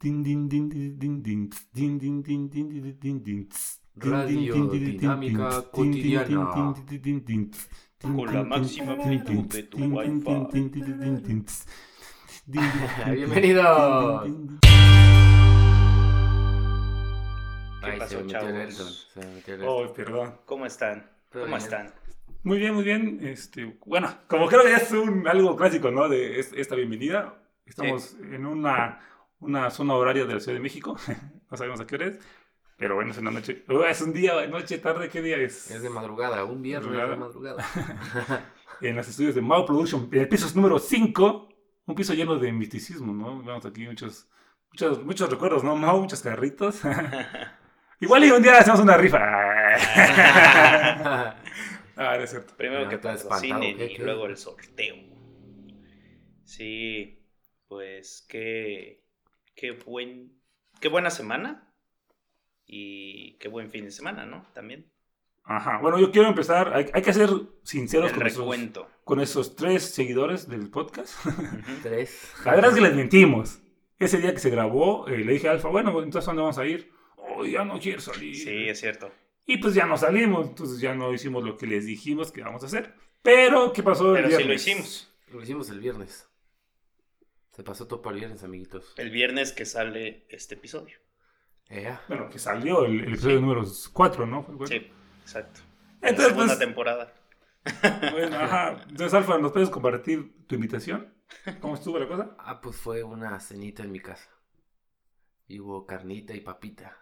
Din, din, din, din, din, din, tss, din, din, din, din, din, din, din, tss, din, Radio din, din, din, din, Dinámica din, tss, din, din, din, Cotidiana. din, din, din, din, tss, din, Con la din, din, máxima din, din, amplitud de tu din, din, Wi-Fi. din, din, din, din, din, tss, din, din, din, din, Bienvenidos. din, din, din. ¿Qué Ay, pasó, chavos? Oh, perdón. ¿Cómo están? ¿Cómo bien. están? Muy bien, muy bien. Este, bueno, como creo que ya es un, algo clásico, ¿no? De es- esta bienvenida. Estamos en una, una zona horaria de la Ciudad de México. no sabemos a qué hora es. Pero bueno, es una noche. Oh, es un día, noche, tarde. ¿Qué día es? Es de madrugada, un viernes de Madrugada. En los estudios de Mao Production. En el piso número 5. Un piso lleno de misticismo, ¿no? Vemos aquí muchos, muchos, muchos recuerdos, ¿no? Mao, muchos carritos. Igual y un día hacemos una rifa. ah, no es cierto. Primero Ah, que está patrocinen espantado, ¿qué, y qué? luego el sorteo. Sí, pues qué, qué buen, qué buena semana y qué buen fin de semana, ¿no? También. Ajá. Bueno, yo quiero empezar. Hay, hay que ser sinceros con esos, recuento. con esos tres seguidores del podcast. Tres. La verdad es que les mentimos. Ese día que se grabó, eh, le dije a Alfa, bueno, pues, entonces ¿a ¿dónde vamos a ir? Oh, ya no quiero salir. Sí, es cierto. Y pues ya no salimos, entonces ya no hicimos lo que les dijimos que íbamos a hacer. Pero, ¿qué pasó el Pero sí lo viernes? hicimos. Lo hicimos el viernes. Se pasó todo para el viernes, amiguitos. El viernes que sale este episodio. Bueno, que salió el, el episodio Sí. número 4, ¿no? Sí, exacto. Entonces, la segunda pues, temporada. bueno, ajá. Entonces, Alfa, ¿nos puedes compartir tu invitación? ¿Cómo estuvo la cosa? Ah, pues fue una cenita en mi casa. Y hubo carnita y papita.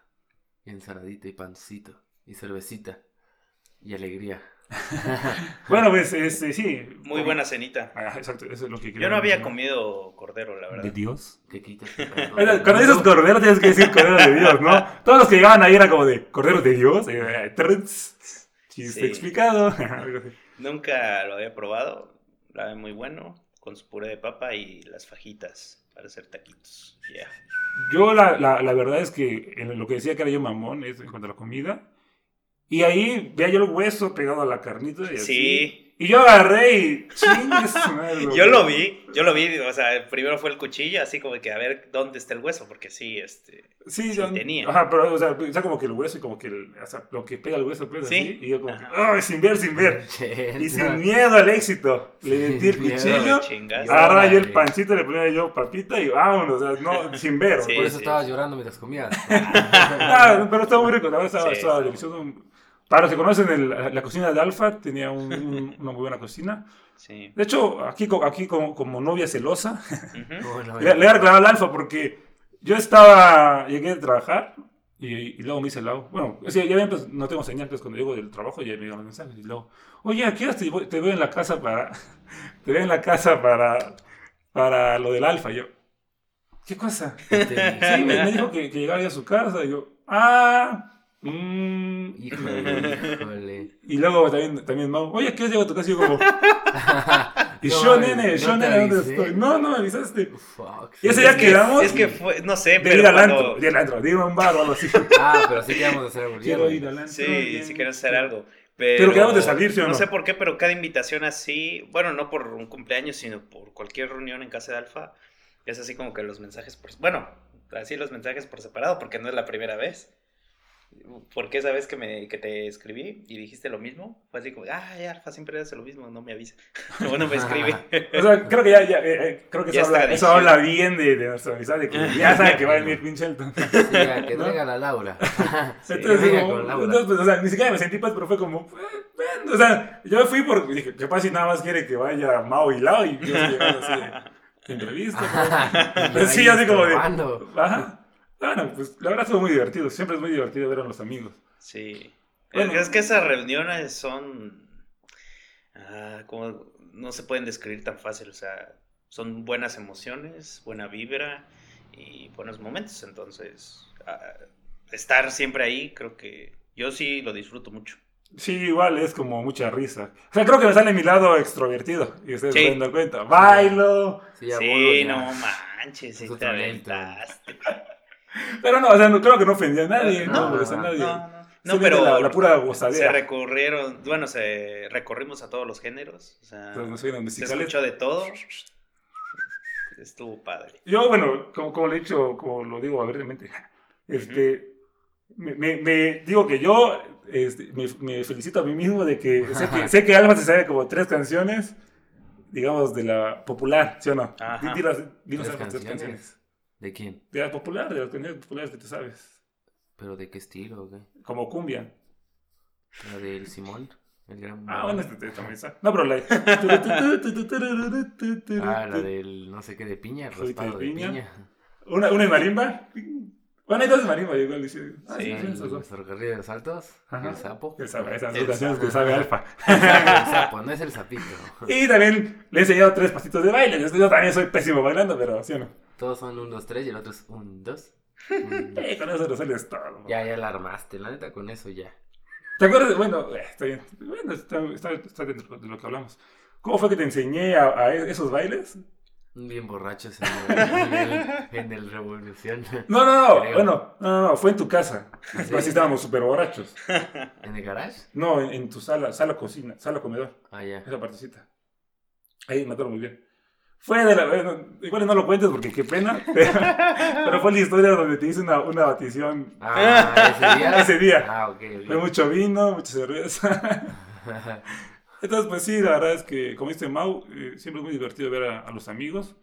Y ensaladita y pancito. Y cervecita. Y alegría. Bueno, pues, este, sí. Muy buena cenita. Ah, exacto, eso es lo que quería Yo no había mencionar. comido cordero, la ¿De verdad. Dios? Que quita el pecado Bueno, del Cuando dices cordero tienes que decir cordero de Dios, ¿no? Todos los que llegaban ahí eran como de cordero de Dios. eh, trrts, chiste Sí. explicado. Nunca lo había probado. La ve muy bueno. Con su puré de papa y las fajitas para hacer taquitos. Yeah. Yo la, la, la verdad es que en lo que decía que era yo mamón es en cuanto a la comida. Y ahí veía yo el hueso pegado a la carnita y así. Sí. Y yo agarré y Yo lo vi, yo lo vi, o sea, primero fue el cuchillo, así como que a ver dónde está el hueso, porque sí, este, Sí, Sí yo- tenía. Ajá, pero o sea, o sea, como que el hueso y como que el, o sea, lo que pega el hueso, pues Sí. así. Y yo como que, Ajá. ¡ay, sin ver, sin ver! Y sin miedo al éxito. Le metí el cuchillo. chingas. Agarraba yo el pancito, le ponía yo papita y vámonos, o sea, no, sin ver. Sí. Por eso estabas llorando mientras comías. Ah, pero estaba muy rico, la verdad estaba, Sí, estaba sí. delicioso. Para los que conocen el- la cocina de Alfa, tenía un- un- una muy buena cocina. Sí. De hecho, aquí, aquí como, como novia celosa, Ujú. Bueno, le, le voy a reclamar al Alfa porque yo estaba, llegué de trabajar y, y luego me hice el lado. Bueno, es que ya ven, pues, no tengo señal, entonces cuando llego del trabajo ya me llegan los mensajes y luego, oye, ¿a qué horas te, voy- te veo en la casa para, te veo en la casa para, para lo del Alfa? Yo, ¿qué cosa? Sí, me, me dijo que, que llegara ya a su casa. Y yo, ah, mmm. Híjole, híjole. Y luego también, también Mau, oye, ¿qué llego a tu casa? Y yo como, y No, yo, no nene, te yo, nene, ¿dónde estoy? No, no me avisaste. Fuck. Y ese Es día que- quedamos Es que fue, no sé, de pero ir al cuando- antro, de ir al antro, de ir a un bar o algo así. Ah, pero sí quedamos de hacer algo. Quiero ir al antro. Sí, bien. si quieres hacer algo. Pero, Pero quedamos de salir, ¿sí o no? No sé por qué, pero cada invitación así, bueno, no por un cumpleaños, sino por cualquier reunión en casa de Alfa, es así como que los mensajes por... Bueno, así los mensajes por separado, porque no es la primera vez. Porque esa vez que, me, que te escribí y dijiste lo mismo, fue así como, ay, Alfa siempre hace lo mismo, no me avisa. bueno, me escribe. O sea, creo que ya, ya, eh, eh, creo que Ya eso, habla, eso habla bien de, de nuestra amistad, de que ya sabe que va a venir pinche Elton. Sí, a que ¿No? traiga la Laura. Sí, Entonces, como- con Laura. entonces, pues, o sea, ni siquiera me sentí pues, pero fue como, eh, o sea, yo fui porque dije, capaz si nada más quiere que vaya Mao y Lao y yo así entrevista. pero- Pues sí, así como de, ajá. Bueno, pues la verdad estuvo muy divertido, siempre es muy divertido ver a los amigos. Sí. Bueno. es que esas reuniones son. ah, como no se pueden describir tan fácil. O sea, son buenas emociones, buena vibra y buenos momentos. Entonces, ah, estar siempre ahí, creo que yo sí lo disfruto mucho. Sí, igual es como mucha risa. O sea, creo que me sale mi lado extrovertido y ustedes Sí. se dar cuenta. Bailo. Sí, sí, no manches, sí Es te aventaste. Pero no, o sea, no, creo que no ofendí a nadie, no, No, a no, nadie. No, no. No, Simplemente pero La, la pura se gozadera. recorrieron, bueno, se recorrimos a todos los géneros. O sea, Entonces, no soy se escuchó de todo. Estuvo padre. Yo, bueno, como, como le he dicho, como lo digo abiertamente, este, me, me- me- digo que yo este, me, me felicito a mí mismo de que sé que, sé que se sabe como tres canciones, digamos, de la popular, ¿sí o no? Ajá. Di- Dinos, dinos ¿Tres tres canciones? ¿De quién? De la popular, de las canciones populares que tú sabes. ¿Pero de qué estilo o qué? Como cumbia. La del Simón, el gran... Ah, bueno, este, también está. No, pero la... Ah, la del no sé qué de piña, de raspado de piña. piña. Una, una de marimba. Bueno, hay dos de marimba, igual dice. Ah, Sí. sí, El dos. ferrocarril de los altos, Ajá. el sapo. Que sabe, esas El dos canciones sapo. que sabe Alfa. El sapo, no es el sapito. Y también le he enseñado tres pasitos de baile. Yo también soy pésimo bailando, pero sí o no. Todos son un, dos, tres y el otro es un, dos. un, dos. Con eso lo sales todo. Ya, ya la armaste, la neta con eso ya. ¿Te acuerdas? de- Bueno, eh, está bien. Bueno, está, está, está dentro de lo que hablamos. ¿Cómo fue que te enseñé a, a e- esos bailes? Bien borrachos en el, en el, en el Revolución. No, no, no. Creo. Bueno, no, no, no. Fue en tu casa. ¿Ah, sí? Así estábamos súper borrachos. ¿En el garage? No, en, en tu sala, sala cocina, sala comedor. Ah, ya. Esa partecita. Ahí me acuerdo muy bien. Fue de la. bueno, igual no lo cuentes porque qué pena. Pero, pero fue la historia donde te hice una, una batición. Ah, ese día. Ese día. Ah, ok. Fue mucho vino, mucha cerveza. Entonces, pues sí, la verdad es que, como dice Mau, eh, siempre es muy divertido ver a, a los amigos.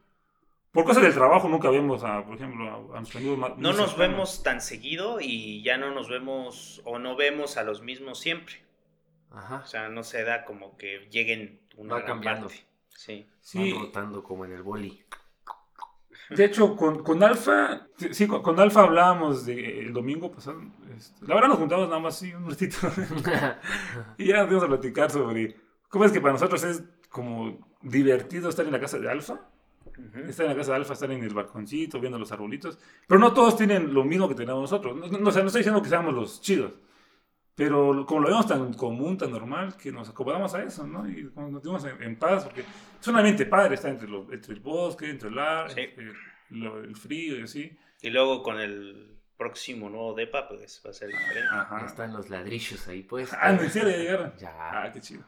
Por cosas del trabajo nunca vemos a, por ejemplo, a, a nuestros amigos más. No nos cercanos. vemos tan seguido y ya no nos vemos o no vemos a los mismos siempre. Ajá. O sea, no se da como que lleguen una Va gran cambiando. parte. Sí. Sí, Van rotando como en el boli. de hecho, con, con Alfa, sí, con, con Alfa hablábamos de, el domingo pasado. este, la verdad nos juntamos nada más, sí, un ratito. y ya nos fuimos a platicar sobre cómo es que para nosotros es como divertido estar en la casa de Alfa. Ujú. Estar en la casa de Alfa, estar en el balconcito, viendo los arbolitos. Pero no todos tienen lo mismo que tenemos nosotros. No, no, o sea, no estoy diciendo que seamos los chidos. Pero como lo vemos tan común, tan normal, que nos acomodamos a eso, ¿no? Y nos sentimos en, en paz, porque es un ambiente padre estar entre, lo- entre el bosque, entre el ar, Sí. entre lo- el frío y así. Y luego con el próximo nuevo DEPA, pues va a ser diferente. Ya Ajá. están los ladrillos ahí, pues. Ah, ¿en serio ya llegaron? Ya. Ah, qué chido.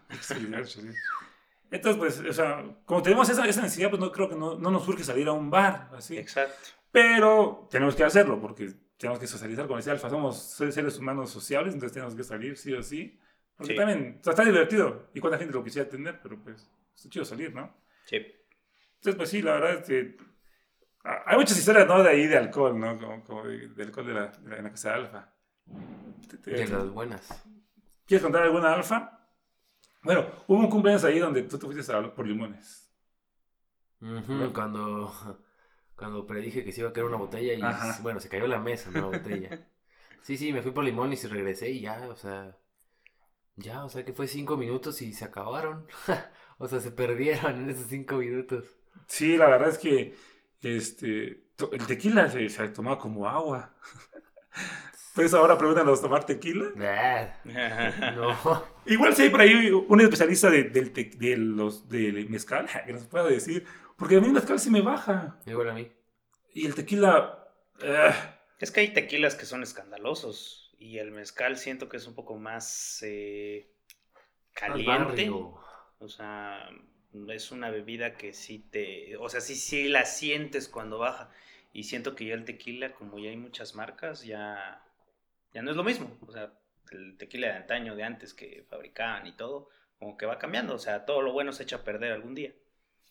Entonces, pues, o sea, como tenemos esa, esa necesidad, pues no creo que no, no nos surge salir a un bar, así. Exacto. Pero tenemos que hacerlo porque tenemos que socializar con ese alfa. Somos seres humanos sociables, entonces tenemos que salir sí o sí. Porque Sí. también o sea, está divertido. Y cuánta gente lo quisiera tener, pero pues está chido salir, ¿no? Sí. Entonces, pues sí, la verdad es que hay muchas historias, ¿no? De ahí de alcohol, ¿no? Como, como de, de alcohol de la, de la, en la casa de alfa. De las buenas. ¿Quieres contar alguna alfa? Bueno, hubo un cumpleaños ahí donde tú te fuiste a, por limones. Ujú, Cuando, cuando predije que se iba a caer una botella y Ajá. bueno, se cayó la mesa, no la botella. Sí, sí, me fui por limones y regresé y ya, o sea, ya, o sea que fue cinco minutos y se acabaron. o sea, se perdieron en esos cinco minutos. Sí, la verdad es que este, el tequila se, se tomaba como agua. Pues ahora pregúntanos tomar tequila. No. Igual si hay por ahí un especialista de, del te- de los del mezcal que nos pueda decir, porque a mí el mezcal sí me baja Igual a mí. y el tequila eh, Es que hay tequilas que son escandalosos y el mezcal siento que es un poco más eh, Al caliente. barrio. O sea, es una bebida que sí te... O sea, sí, sí la sientes cuando baja. Y siento que ya el tequila, como ya hay muchas marcas, ya, ya no es lo mismo. O sea, el tequila de antaño, de antes que fabricaban y todo, como que va cambiando. O sea, todo lo bueno se echa a perder algún día.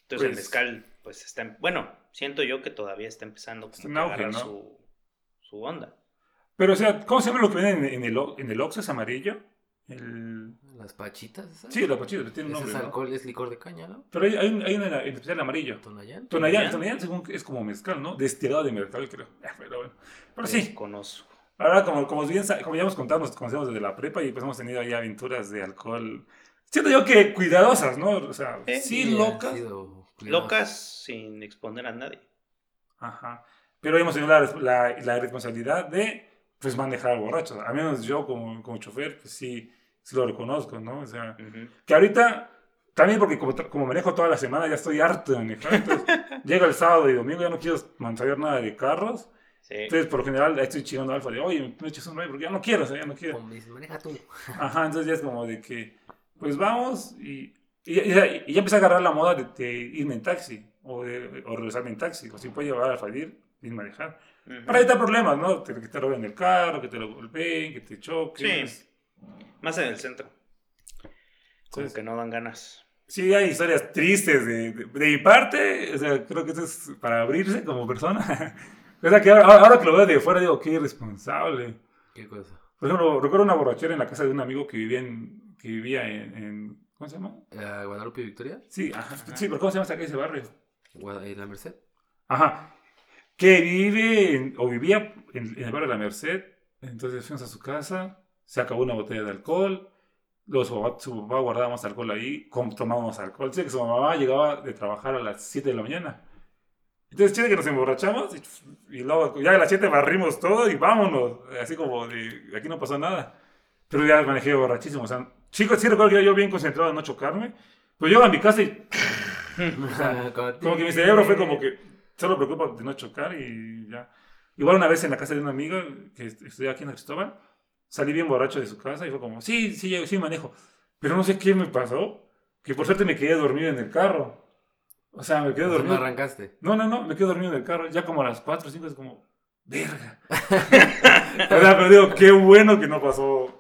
Entonces el Pues- mezcal, pues está... en- Bueno, siento yo que todavía está empezando como Está a auge, agarrar ¿no? su, su onda. pero o sea ¿cómo se llama lo que venden en, en el en el Oxxo es amarillo? El Las pachitas, ¿esas? sí los pachitos tiene un nombre es ¿no? alcohol, es licor de caña, ¿no? pero hay, hay, un- hay una en especial amarillo Tonayán. Tonayán, ¿Tonayán? Tonayán según es como mezcal, ¿no? Destilado de mezcal, creo. Pero bueno. Pero sí, Desconozco. ahora como, como, bien, como ya hemos contado, nos conocemos desde la prepa y pues hemos tenido ahí aventuras de alcohol. Siento yo que cuidadosas, ¿no? O sea, Eh, sí, locas. Locas sin exponer a nadie. Ajá. Pero hemos tenido la, la, la responsabilidad de, pues, manejar borrachos. A menos yo como, como chofer, pues sí, sí lo reconozco, ¿no? O sea, que ahorita, también porque como, como manejo toda la semana, ya estoy harto de manejar. Entonces, llega el sábado y domingo, ya no quiero saber nada de carros. Sí. Entonces, por lo general, estoy chingando Alfa de, oye, me eches un ride porque ya no quiero, o sea, ya no quiero. Como dices, maneja tú. Ajá, entonces ya es como de que, pues vamos y Y, y- y ya empecé a agarrar la moda de, de irme en taxi o, de, o regresarme en taxi. O si puedo llevar a salir y manejar. Ujú. Para evitar problemas, ¿no? Te- que te roben el carro, que te lo golpeen, que te choquen. Sí. Más en el centro. Como Entonces, que no dan ganas. Sí, hay historias tristes de, de, de mi parte. O sea, creo que eso es para abrirse como persona. o sea, que ahora, ahora que lo veo de fuera digo, qué irresponsable. ¿Qué cosa? Por ejemplo, recuerdo una borrachera en la casa de un amigo que vivía en. Que vivía en, en- ¿Cómo se llama? Eh, ¿Guadalupe Victoria? Sí, ajá. Sí, pero ¿cómo se llama esa- ese barrio? Guada- ¿En la Merced? Ajá. Que vive en- o vivía en, en el barrio de la Merced. Entonces fuimos a su casa, se acabó una botella de alcohol. Luego su papá, su papá guardaba más alcohol ahí, com- tomábamos alcohol. Dice que su mamá llegaba de trabajar a las 7 de la mañana. Entonces, chile que nos emborrachamos y, y luego ya a las 7 barrimos todo y vámonos. Así como de aquí no pasó nada. Pero ya manejé borrachísimo. O sea, chicos, sí recuerdo que yo bien concentrado en no chocarme. Pues yo a mi casa y como que mi cerebro fue como que solo preocupa de no chocar y ya. Igual una vez en la casa de una amiga que est- estoy aquí en Cristóbal, salí bien borracho de su casa y fue como, sí, sí, sí manejo. Pero no sé qué me pasó, que por suerte me quedé dormido en el carro. O sea, me quedé ¿No dormido. arrancaste? No, no, no, me quedé dormido en el carro. Ya como a las 4 o 5 es como, verga. o sea, pero digo, qué bueno que no pasó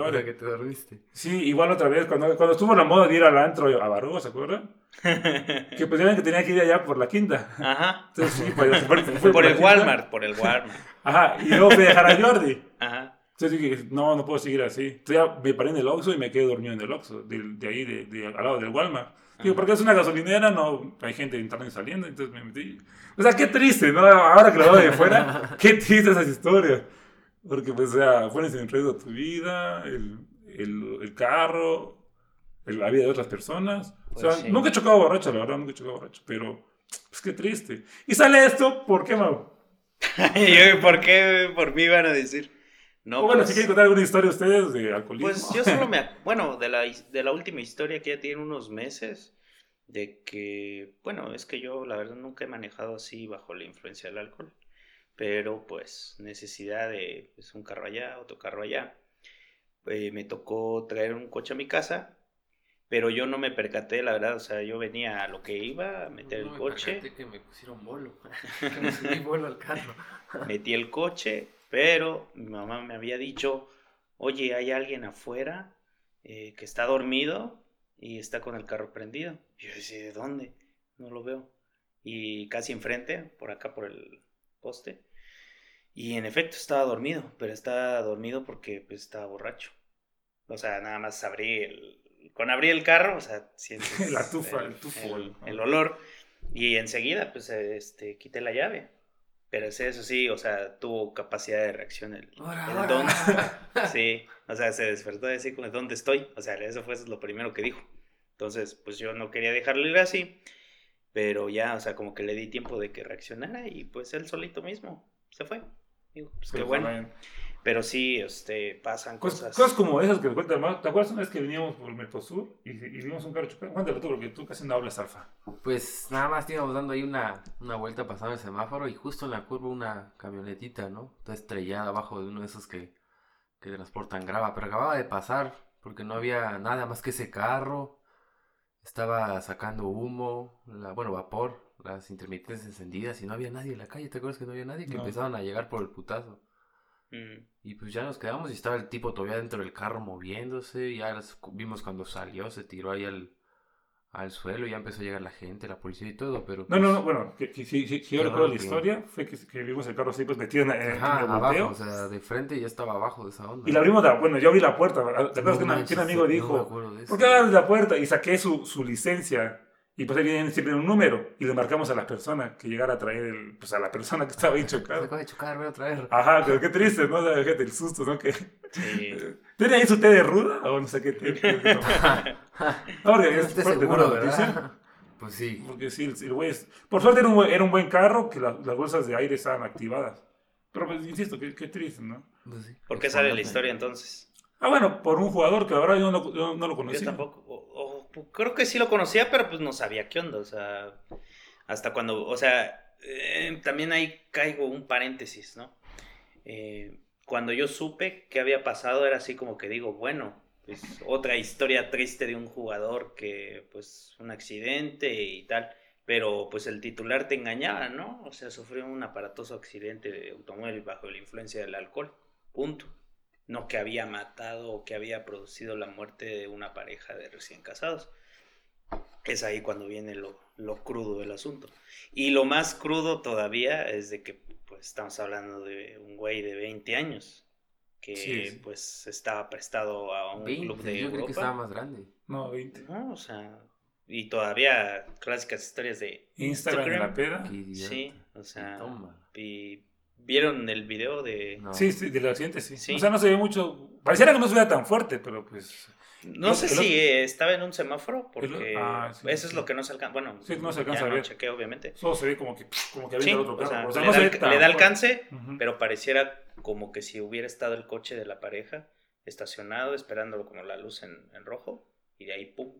mayores. o sea, que te dormiste. Sí, igual otra vez, cuando, cuando estuvo la moda de ir al antro a Barú, ¿se acuerdan? Que pues ya ven que tenía que ir allá por la quinta. Ajá. Entonces sí, pues, fue- fue Por la el. Walmart, por el Walmart. Ajá, y luego fui a dejar a Jordi. Ajá. Entonces dije, no, no puedo seguir así. Entonces ya me paré en el Oxxo y me quedé dormido en el Oxxo, de, de ahí, de, de- al lado del Walmart. Digo, porque es una gasolinera, no hay gente entrando y saliendo, entonces me metí. O sea, qué triste, ¿no? Ahora que lo veo de fuera, qué triste esas historias. Porque, pues, o sea, pones en riesgo tu vida, el, el, el carro, el- la vida de otras personas. O sea, Pues sí. nunca he chocado borracho, la verdad, nunca he chocado borracho, pero, pues, qué triste. Y sale esto, ¿por qué, Mau? ¿Por qué por mí van a decir? No, o bueno, pues, si quieren contar alguna historia ustedes de alcoholismo. Pues yo solo me... Bueno, de la, de la última historia que ya tiene unos meses, de que, bueno, es que yo la verdad nunca he manejado así bajo la influencia del alcohol, pero pues necesidad de pues, un carro allá, otro carro allá. Eh, me tocó traer un coche a mi casa, pero yo no me percaté, la verdad, o sea, yo venía a lo que iba, a meter No el me coche. percaté que me pusieron bolo. que me subí bolo al carro. Metí el coche, pero mi mamá me había dicho, oye, hay alguien afuera eh, que está dormido y está con el carro prendido. Y yo decía, ¿de dónde? No lo veo. Y casi enfrente, por acá por el poste. Y en efecto estaba dormido, pero estaba dormido porque pues, estaba borracho. O sea, nada más abrí el... Con abrir el carro, o sea, sientes La tufa, el tufo, el, el- el olor. Y enseguida, pues, este, quité la llave. Pero sí, eso sí, o sea, tuvo capacidad de reacción el, el don. Sí, o sea, se despertó de decir, ¿dónde estoy? O sea, eso fue lo primero que dijo. Entonces, pues yo no quería dejarle ir así, pero ya, o sea, como que le di tiempo de que reaccionara y pues él solito mismo se fue. Digo, pues qué Pero bueno. también- Pero sí, este, pasan Cosas, cosas. cosas como esas que te cuenta Mau. ¿Te acuerdas una vez que veníamos por el Mercosur y, y vimos un carro chocado? Cuéntalo tú, porque tú casi no hablas alfa. Pues nada más íbamos dando ahí una, una vuelta pasando el semáforo y justo en la curva una camionetita, ¿no? Está estrellada abajo de uno de esos que, que transportan grava, pero acababa de pasar porque no había nada más que ese carro. Estaba sacando humo, la, bueno, vapor, las intermitentes encendidas y no había nadie en la calle. ¿Te acuerdas que no había nadie? Que No. empezaban a llegar por el putazo. Mm, Y pues ya nos quedamos y estaba el tipo todavía dentro del carro moviéndose. y Ya las- vimos cuando salió, se tiró ahí al, al suelo. y Ya empezó a llegar la gente, la policía y todo. Pero No, no, pues, no, bueno, que, si, si- si yo recuerdo la historia, fue que, que vimos el carro así, pues metido en, en- Ajá, en el abajo, o sea, de frente ya estaba abajo de esa onda. Y la abrimos, bueno, yo abrí la puerta. ¿Te acuerdas No que, manches, un amigo no dijo, de ¿por qué abres la puerta? Y saqué su, su licencia. Y pues ahí viene siempre un número. Y le marcamos a la persona que llegara a traer, el, pues a la persona que estaba ahí Se chocada. acaba de chocar, voy a traer. Ajá, pero qué triste, ¿no? Sea, Fíjate el susto, ¿no? Que, sí. ¿Tiene ahí su té de ruda? O no sé qué té. No, No, porque No es esté fuerte, ¿no? seguro, la noticia. ¿verdad? Pues sí. Porque sí, el, el güey es... Por suerte era un, buen- era un buen carro, que la- las bolsas de aire estaban activadas. Pero pues, insisto, qué, qué triste, ¿no? pues sí. ¿Por qué sale la historia entonces? Ah, bueno, por un jugador que ahora yo no, yo no lo Yo conocí. tampoco. Creo que sí lo conocía, pero pues no sabía qué onda. O sea, hasta cuando. O sea, eh, también ahí caigo un paréntesis, ¿no? Eh, cuando yo supe qué había pasado, era así como que digo, bueno, pues, otra historia triste de un jugador que, pues, un accidente y tal. Pero, pues, el titular te engañaba, ¿no? O sea, sufrió un aparatoso accidente de automóvil bajo la influencia del alcohol. Punto. No que había matado o que había producido la muerte de una pareja de recién casados. Es ahí cuando viene lo, lo crudo del asunto. Y lo más crudo todavía es de que, pues, estamos hablando de un güey de 20 años que Sí, sí. pues estaba prestado a un 20, club de yo creo que estaba Europa. más grande. No, 20. No, o sea, y todavía clásicas historias de Instagram de la peda. Sí, o sea, Toma. y vieron el video de No. Sí, sí, del accidente sí. Sí. O sea, no se ve mucho. Pareciera que no se vea tan fuerte, pero pues. no sé si estaba en un semáforo porque ah, sí, eso es lo que no se alcanza, bueno, Sí, no se alcanza ya a no ver. chequeo obviamente. Solo se ve como que, como que avienta el otro o sea, carro. O sea, le, no da, se el- ve tan le da alcance, pero pareciera como que si hubiera estado el coche de la pareja estacionado esperándolo como la luz en, en rojo y de ahí pum,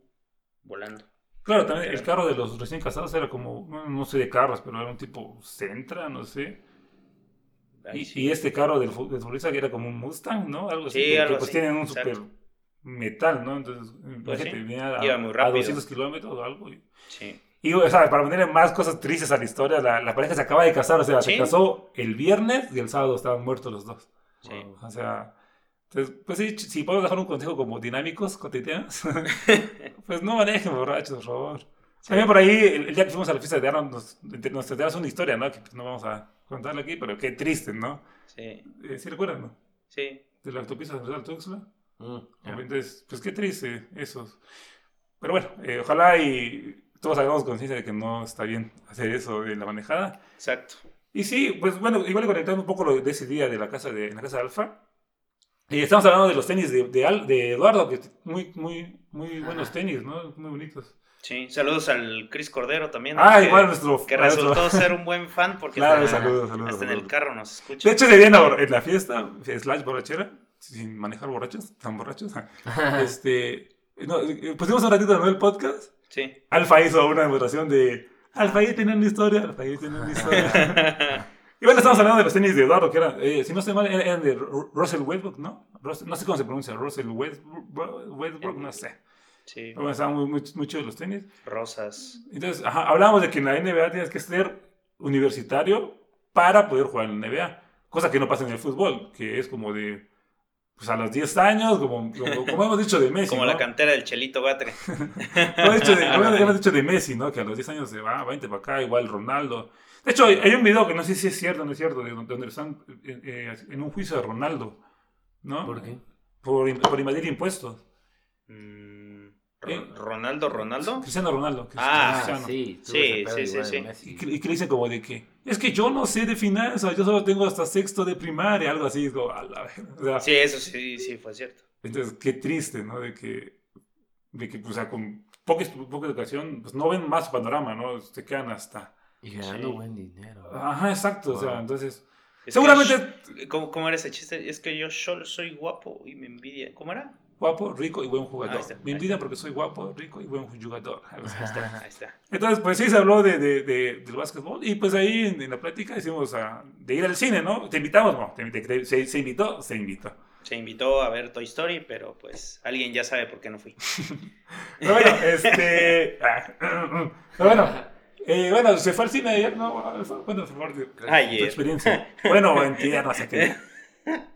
volando. Claro, también el carro de los recién casados era como, no, no sé de carros, pero era un tipo Centra, no sé. Y, sí. y este carro del, del futbolista que era como un Mustang, ¿no? Algo así. Sí, que, algo que, pues así, tienen un exacto. super metal, ¿no? Entonces, Pues sí, venía a, iba muy a rápido. 200 kilómetros o algo. Y, Sí. y, o sea, para ponerle más cosas tristes a la historia, la, la pareja se acaba de casar, o sea, se casó el viernes y el sábado estaban muertos los dos. Sí. O sea, entonces, pues sí, si podemos dejar un consejo como dinámicos, cotidianos, pues no manejen borrachos, por favor. También por ahí, el, el día que fuimos a la fiesta de Aaron, nos, nos enteramos una historia, ¿no? Que pues, no vamos a contarla aquí, pero qué triste, ¿no? Sí, Eh, ¿Sí recuerdan, no? sí. De la autopista central Tuxtla. Mm. Entonces, pues qué triste eso. Pero bueno, eh, ojalá y todos hagamos conciencia de que no está bien hacer eso en la manejada. Exacto. Y sí, pues bueno, igual conectando un poco lo de ese día de la casa de, en la casa de Alfa. Y estamos hablando de los tenis de, de, Al- de Eduardo, que muy, muy, muy buenos tenis, ¿no? Muy bonitos. Sí, saludos al Cris Cordero también. Ah, que, igual nuestro... que resultó ser un buen fan porque Claro, hasta, saludos, saludos. hasta en el carro nos escucha. De hecho, ese día en la, en la fiesta, slash borrachera, sin manejar borrachos, tan borrachos, este, no, eh, pusimos un ratito ¿no? el podcast. Sí. Alfa hizo una demostración de Alfa tiene una historia, Alfa tiene una historia. y bueno, estamos hablando de los tenis de Eduardo, que eran, eh, si no estoy mal, eran de Ru- Russell Westbrook, ¿no? Russell- no sé cómo se pronuncia, Russell Westbrook, Westbrook no sé. Sí. Estaban muy, muy, los tenis. Rosas. Entonces, ajá, hablábamos de que en la NBA tienes que ser universitario para poder jugar en la NBA. Cosa que no pasa en el fútbol, que es como de, pues a los 10 años, como, como, como hemos dicho de Messi. Como ¿no? la cantera del Chelito Batre. Como hemos dicho de, como hemos dicho de Messi, ¿no? Que a los 10 años se va, 20 para acá, igual Ronaldo. De hecho, hay, hay un video que no sé si es cierto o no es cierto, de donde, están eh, eh, en un juicio de Ronaldo, ¿no? ¿Por qué? Por, in- por invadir impuestos. Mm, Eh, Ro- ¿Ronaldo, Ronaldo? Cristiano Ronaldo. que es Ah, cristiano. sí, Sí, sí, sí, Messi. Y que, y que le dicen como de que, es que yo no sé de finanzas, yo solo tengo hasta sexto de primaria, algo así, como, a la. O sea, Sí, eso sí, sí, fue cierto. Entonces, qué triste, ¿no? De que, de que o sea, con poca, poca educación, pues no ven más panorama, ¿no? Se quedan hasta... Y ganando Sí. buen dinero. Ajá, exacto, o sea, Wow. entonces... Es seguramente que- ¿cómo, ¿Cómo era ese chiste? Es que yo solo soy guapo y me envidia. ¿Cómo era? Guapo, rico y buen jugador. Está, Me envidian porque soy guapo, rico y buen jugador. Ahí está, ahí está. Entonces, pues sí, se habló de, de- de- del básquetbol y pues ahí en, en la plática decimos a, de ir al cine, ¿no? ¿Te invitamos? No, te- te- se, se invitó, se invitó. Se invitó a ver Toy Story, pero pues alguien ya sabe por qué no fui. Pero bueno, este... ah, pero bueno, eh, bueno, se fue al cine ayer, ¿no? Bueno, por favor, tu experiencia. Bueno, entiendo, no sé qué.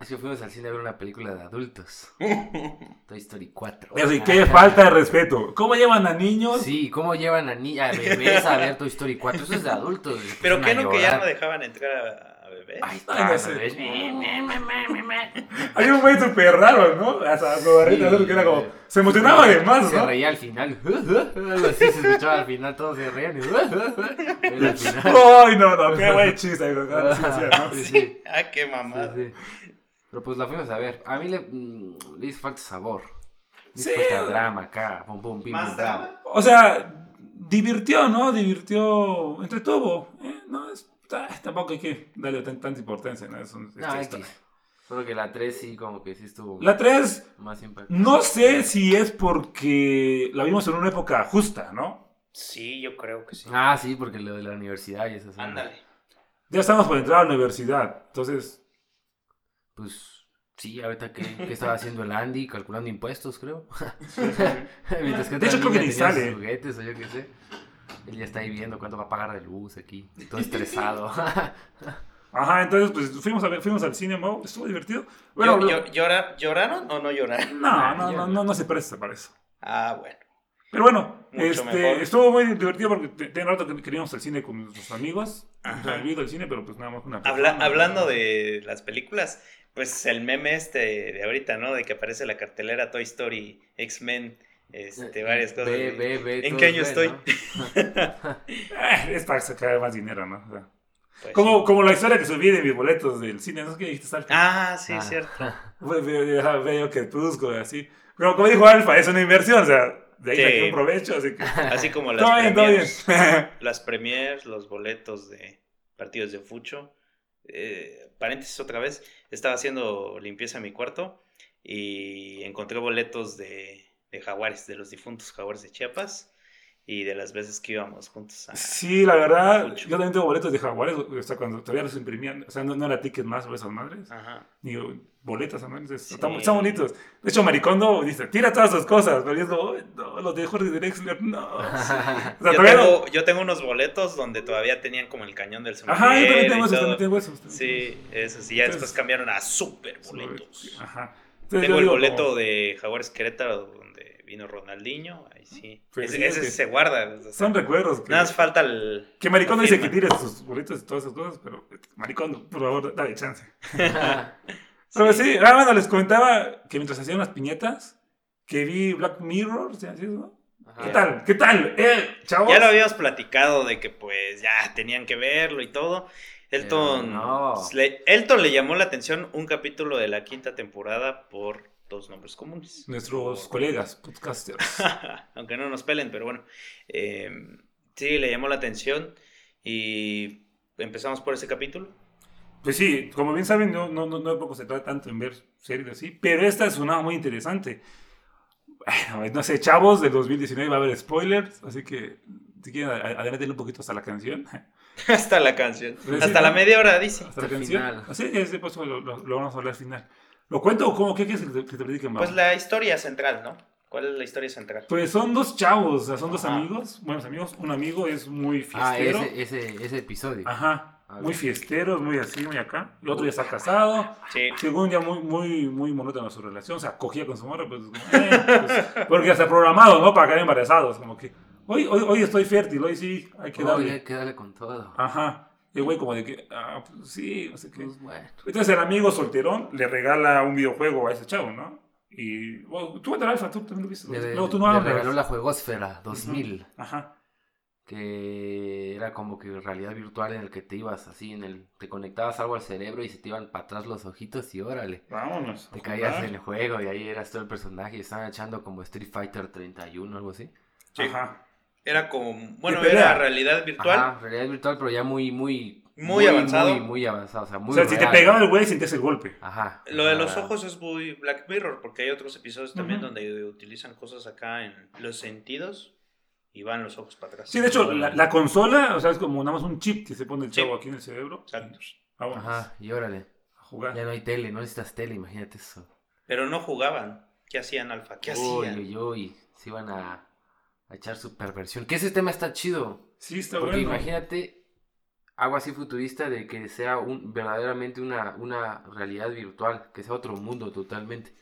Es que fuimos al cine a ver una película de adultos. Toy Story 4. Pero sí, qué falta de respeto. ¿Cómo llevan a niños? Sí, ¿cómo llevan a, ni a bebés a ver Toy Story 4? Eso es de adultos. Pero qué no que ya no dejaban entrar a, a bebés. Ahí Ay, no está, sé. bebés. Hay un güey súper raro, ¿no? Hasta su barrita, Sí, ¿no? que era como... güey. Se emocionaba además, Se ¿no? reía al final. Así se escuchaba al final, todos se reían. y- Era al final. Ay, no, no, qué buen chiste. ¿no? Sí, sí, ¿no? Ah, qué mamada. Sí, sí. Pero pues la fuimos a ver. A mí le, mm, le hizo falta sabor. Le hizo Sí. falta drama acá. Pum, pum, pim, ¿Más drama. O sea, divirtió, ¿no? Divirtió, entretuvo. ¿eh? No, es, ah, tampoco hay que darle tan- tanta importancia, ¿no? Es un- No, es- X. Solo que la 3 sí, como que sí estuvo La 3, más impactante. no sé si es porque la vimos en una época justa, ¿no? Sí, yo creo que sí. Ah, sí, porque lo de la universidad y esas. Ándale. Ya estamos por entrar a la universidad, entonces, Pues Sí, ahorita que, estaba haciendo el Andy, calculando impuestos, creo. Mientras que De hecho, creo que ni sale. juguetes o yo qué sé. Él ya está ahí viendo cuánto va a pagar de luz aquí. Todo estresado. Ajá, entonces pues fuimos, a ver, fuimos al cine, Mau, estuvo divertido. Bueno, lo- llora- ¿Lloraron o no lloraron? no, no, no, no, no se presta para eso. Ah, bueno. Pero bueno, este, estuvo muy divertido porque te- tenía rato que queríamos al cine con nuestros amigos. Había ido al cine, pero pues nada más una Habla- persona. hablando de las películas, pues el meme este de ahorita, ¿no? De que aparece la cartelera Toy Story, X-Men, este, varias cosas. Ve, ve, ve, ¿En qué año estoy? ¿no? Eh, es para sacar más dinero, ¿no? O sea, Pues, como, sí. como la historia que subí de mis boletos del cine, ¿no es que dijiste? Ah, sí, Ah. cierto. Fue- ve- ve- Veo que produzco así. Pero como dijo Alfa, es una inversión, o sea, de ahí Sí. saqué un provecho, así que... Así como las premiers, las premiers, los boletos de partidos de fucho. Eh, paréntesis otra vez, estaba haciendo limpieza en mi cuarto y encontré boletos de, de jaguares, de los difuntos jaguares de Chiapas y de las veces que íbamos juntos a... Sí, la verdad, yo también tengo boletos de Jaguares, o sea, cuando todavía los imprimían, o sea, no, no era ticket más o esas madres, Ajá. ni boletas, ¿no? Entonces, Sí. están, están bonitos. De hecho, Maricondo dice, tira todas sus cosas, pero yo "Ay, no, los de Jorge Drexler, no. O sea, Yo todavía no- tengo, yo tengo unos boletos donde todavía tenían como el cañón del Ajá, yo también tengo esos, también tengo esos. Sí, eso sí, ya Entonces- después cambiaron a super boletos. Ajá. Tengo el boleto como, de Jaguares Querétaro donde vino Ronaldinho, ahí sí. Pues ese sí, se guarda. o sea, Son recuerdos. Que, nada más falta el... que Maricondo la dice que tires sus boletos y todas esas cosas, pero Maricondo, por favor, dale chance. Pero sí, ah, bueno, les comentaba que mientras hacían las piñetas, que vi Black Mirror, ¿sí? así es, ¿no? Ajá. ¿Qué tal? ¿Qué tal? Eh, chavos. Ya lo habíamos platicado de que pues ya tenían que verlo y todo. Elton, Pero no. le, Elton le llamó la atención un capítulo de la quinta temporada por dos nombres comunes. Nuestros Por- colegas, podcasters. Aunque no nos pelen, pero bueno. Eh, sí, le llamó la atención y empezamos por ese capítulo. Pues sí, como bien saben, no, no, no, no se trata tanto en ver series así, pero esta sonaba muy interesante. Bueno, no sé, chavos, del 2019 va a haber spoilers, así que si quieren, a- adelántenle un poquito hasta la canción. Hasta la canción. Pues sí, Hasta la ¿no? media hora, dice. Hasta la el canción. final. Así que después lo, lo, lo vamos a hablar al final. ¿Lo cuento o cómo? ¿Qué quieres que te, que te Mau? Pues la historia central, ¿no? ¿Cuál es la historia central? Pues son dos chavos, o sea, son dos Ajá. amigos, buenos amigos. Un amigo es muy Ah, fiestero. ese, ese, ese episodio. Ajá, A muy fiestero, muy así, muy acá. El otro ya está casado. Sí. Según ya muy, muy, muy monótona su relación, o sea, cogía con su morra, pues, eh, pues, porque ya está programado, ¿no? Para quedar embarazados, como que, hoy, hoy, hoy estoy fértil, hoy sí, hay que Oh, darle. hay que darle con todo. Ajá, y el güey como de que, ah, pues sí, no sé qué. Pues bueno. Entonces el amigo solterón le regala un videojuego a ese chavo, ¿no? Y, bueno, tú, Alfa, tú también lo viste. Le, no, tú no le hablas. regaló la Juegosfera 2000, Ajá. que era como que realidad virtual en el que te ibas así, en el te conectabas algo al cerebro y se te iban para atrás los ojitos y órale. Vámonos. Te caías en el juego y ahí eras todo el personaje y estaban echando como Street Fighter 31 algo así. Sí. Ajá. Era como, bueno, era realidad virtual. Ajá, realidad virtual, pero ya muy, muy... Muy avanzado. Muy, muy avanzado, o sea, muy o sea, si te pegaba el güey, sentías el golpe. Ajá. Lo de los Ah, ojos es muy Black Mirror, porque hay otros episodios también donde utilizan cosas acá en los sentidos y van los ojos para atrás. Sí, de hecho, la, la consola, o sea, es como nada más un chip que se pone el Chip. chavo aquí en el cerebro. Exacto. Vámonos Ajá, y órale. a jugar. Ya no hay tele, no necesitas tele, imagínate eso. Pero no jugaban. ¿Qué hacían, Alfa? ¿Qué Uy, hacían? uy, uy, se iban a, a echar su perversión. Que ese tema está chido. Sí, está Porque bueno. imagínate algo así futurista de que sea un, verdaderamente una, una realidad virtual, que sea otro mundo totalmente.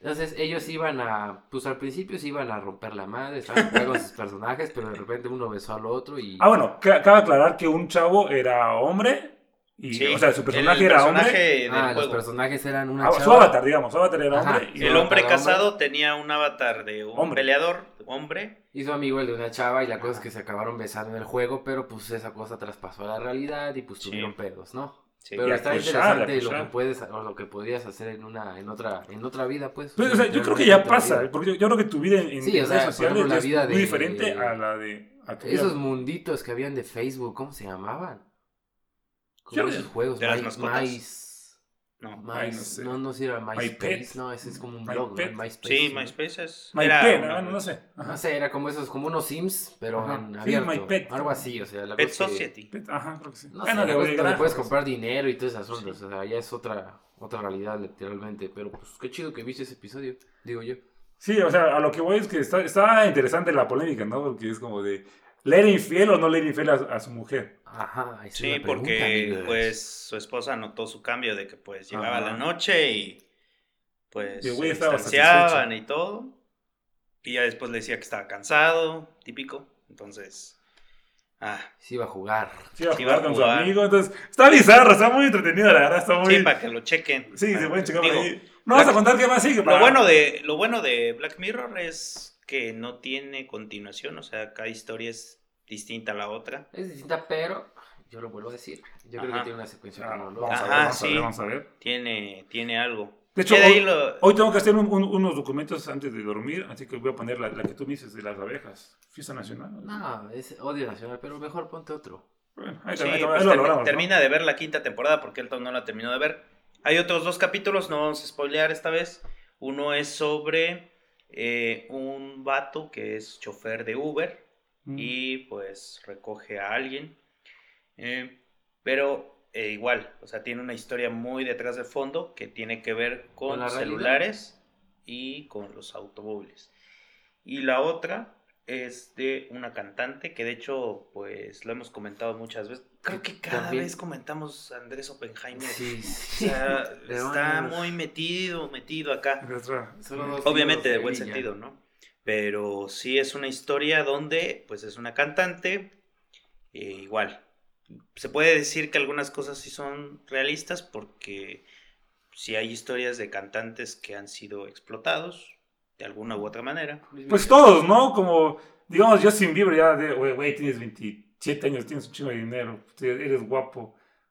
Entonces ellos iban a, pues al principio se iban a romper la madre, estaban jugando con sus personajes, pero de repente uno besó al otro y... Ah, bueno, ca- cabe aclarar que un chavo era hombre. Y, Sí, o sea, su personaje el era personaje hombre. del Ah, los personajes eran una Ah, su chava. avatar, digamos. Su avatar era Ajá. hombre. y- El hombre casado tenía un avatar de un Hombre. peleador, hombre. Y su amigo el de una chava y la cosa es que se acabaron besando en el juego, pero pues esa cosa traspasó a la realidad y pues Sí. tuvieron pedos, ¿no? Sí, pero está interesante lo que puedes o lo que podrías hacer en una en otra en otra vida, pues. Pues, o sea, yo creo que ya pasa. vida. Porque yo, yo creo que tu vida en, en Sí, o sea, redes sociales ejemplo, la es muy de- diferente a la de. A tu vida. Esos munditos que habían de Facebook, ¿cómo se llamaban? Como esos juegos, ¿de las My- mascotas? Mice- No. My- Ay, no no, sé. no, si era MySpace, MyPet. no, ese es como un My blog. ¿no? MySpace. Sí, ¿no? MySpace es. My era Pet, una- ah, no sé. Ajá. No sé, era como esos, como unos Sims, pero Ajá. en Sí, abierto. My Pet. Algo así, o sea, la Pet cosa es que- Society. Pet, Ajá, creo que sí. No Bueno, sé, le puedes pues. comprar dinero y todos esos asuntos, o sea, ya es otra, otra realidad literalmente, pero pues qué chido que viste ese episodio, digo yo. Sí, o sea, a lo que voy es que está, está interesante la polémica, ¿no? Porque es como de, ¿le era infiel o no le era infiel a, a su mujer? Ajá, esa es Sí, la pregunta, porque amigos. pues su esposa notó su cambio de que pues llegaba Ajá. la noche y pues se distanciaban y todo. Y ya después le decía que estaba cansado, típico. Entonces, ah, Sí iba a jugar. Sí, iba a Sí, jugar iba a con su amigo, entonces, está bizarro, está muy entretenido, la verdad, está muy... sí, para que lo chequen. Sí, se pueden checar digo, ahí. No vas a contar qué más sigue. Lo para- bueno, de, lo bueno de Black Mirror es que no tiene continuación, o sea, cada historia es distinta a la otra. Es distinta, pero yo lo vuelvo a decir. Yo creo que Ajá. tiene una secuencia Ah, cronológica. Vamos a ver, Ajá, vamos a ver, sí. vamos a ver. Tiene, tiene algo. De hecho, hoy, lo- hoy tengo que hacer un- un- unos documentos antes de dormir, así que voy a poner la, la que tú me dices de las abejas. Fiesta Nacional. No, es odio nacional, pero mejor ponte otro. Bueno, ahí, Sí, ahí pues lo termi- logramos, ¿no? termina de ver la quinta temporada porque Elton no la terminó de ver. Hay otros dos capítulos, no vamos a spoilear esta vez. Uno es sobre eh, un vato que es chofer de Uber Mm. y pues recoge a alguien. Eh, pero eh, igual, o sea, tiene una historia muy detrás del fondo que tiene que ver con, ¿Con la realidad? celulares y con los automóviles. Y la otra es de una cantante que de hecho, pues lo hemos comentado muchas veces. Creo que cada También- vez comentamos a Andrés Oppenheimer. Sí, O sí. sea, está muy metido, metido acá. Obviamente de buen sentido, ¿no? Pero sí es una historia donde, pues es una cantante, eh, igual. Se puede decir que algunas cosas sí son realistas porque sí hay historias de cantantes que han sido explotados de alguna u otra manera. Pues todos, ¿no? Como, digamos, Justin Bieber ya de, güey, tienes 27 años, tienes un chingo de dinero, eres guapo.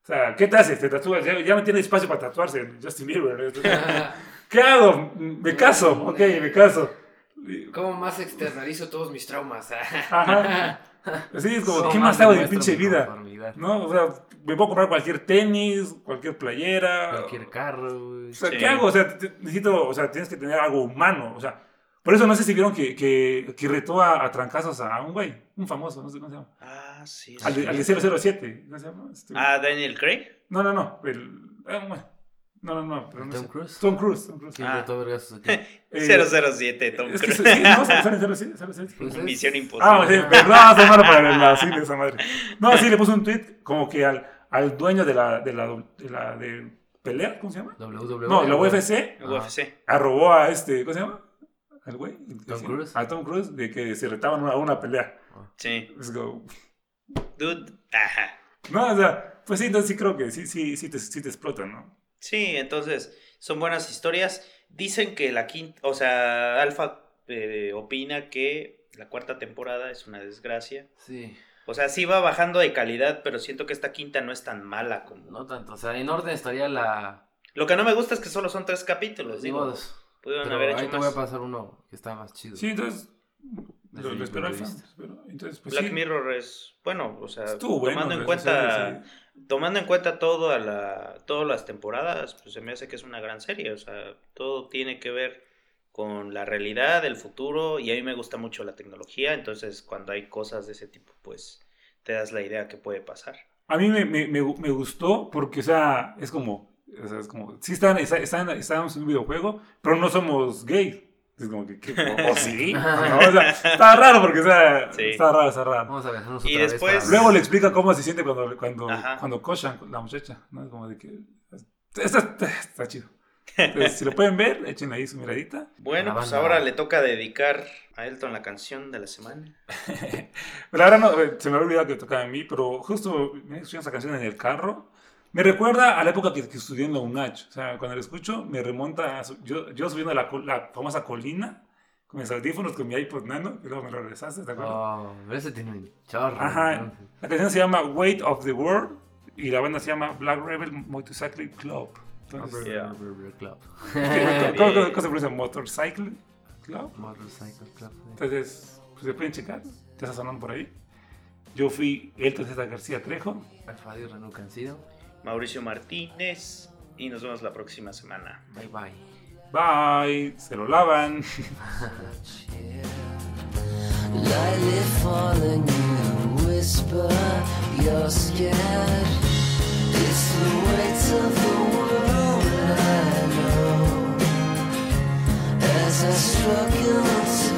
O sea, ¿qué te haces? Te tatúas, ya, ya no tiene espacio para tatuarse Justin Bieber. ¿Qué hago? Me caso, ok, me caso. ¿Cómo más externalizo todos mis traumas? Ajá. Sí, es como, ¿Cómo ¿qué más hago de pinche vida? ¿No? O sea, me puedo comprar cualquier tenis, cualquier playera. Cualquier carro, güey. O sea, Sí. ¿qué hago? O sea, necesito, o sea, tienes que tener algo humano. O sea, por eso no sé si vieron que, que, que retó a, a trancazos a un güey, un famoso, no sé cómo se llama. Ah, sí. Al de, al de 007, ¿cómo se llama? Este- Ah, Daniel Craig. No, no, no. El, eh, bueno. No, no, no. pero no Tom. Cruise. Tom Cruise. Tom Cruise. ¿Quién Ah. votó vergas aquí? Eh, 007, Tom Es que Cruise. sí, no, sale 007, 007. Pues es- Misión Ah, imposible. sí, pero no, soy malo para la cine, esa madre. No, sí, le puso un tweet como que al, al dueño de la, de la, de la de pelea, ¿cómo se llama? WWE. No, la. UFC, UFC. arrobó a este, ¿cómo se llama? Al güey. Tom Sí, Cruise. A Tom Cruise, de que se retaban a una, una pelea. Sí. Es como, Dude. Ajá. no, o sea, pues sí, entonces sí creo que sí, sí, sí te, sí te explotan, ¿no? Sí, entonces son buenas historias. Dicen que la quinta, o sea, Alfa eh, opina que la cuarta temporada es una desgracia. Sí, O sea, sí va bajando de calidad, pero siento que esta quinta no es tan mala como... no tanto. O sea, en orden estaría la. Lo que no me gusta es que solo son tres capítulos, Ni digo. modos. Pudieron Pero haber ahí hecho te voy a pasar uno que está más chido. Sí, entonces, Desde lo, lo espero pues Black sí, Mirror es, bueno, o sea, estuvo bueno. tomando en cuenta... sí, sí. Tomando en cuenta toda la, todas las temporadas, pues se me hace que es una gran serie. O sea, todo tiene que ver con la realidad, el futuro, y a mí me gusta mucho la tecnología. Entonces, cuando hay cosas de ese tipo, pues te das la idea que puede pasar. A mí me, me, me, me gustó porque, o sea, es como, es como, sí están, está- están, estamos en un videojuego, pero no somos gay. Es como que, ¿qué? ¿O sí? No, o sea, está raro porque, o sea, Sí. está raro, está raro. Vamos a Y otra vez después- para- Luego le explica cómo se siente cuando, cuando, Ajá. cuando cochan la muchacha, ¿no? Es como de que, está, está, está chido. Entonces, si lo pueden ver, echen ahí su miradita. Bueno, pues ahora le toca dedicar a Elton la canción de la semana. Pero ahora no, eh, se me había olvidado que tocaba a mí, pero justo me escuché esa canción en el carro. Me recuerda a la época que, que estudié en la UNACH. O sea, cuando la escucho, me remonta a su- yo, yo subiendo a la, la famosa colina con mis audífonos, con mi iPod Nano, y luego me lo regresaste, ¿te acuerdas? Oh, ese tiene un chorro. Ajá. ¿no? La canción se llama Weight of the World y la banda se llama Black Rebel Motorcycle Club. Entonces, Yeah. Club. ¿cómo, se pronuncia? Motorcycle Club. Motorcycle Club. Entonces, pues se pueden checar. Ya está sonando por ahí. Yo fui Elton César García Trejo. Alfadio Renú Cancido. Mauricio Martínez. y nos vemos la próxima semana. Bye bye. Bye. Se lo lavan. Lightly falling, you whisper you're scared. It's the weight of the world I know. As I struggle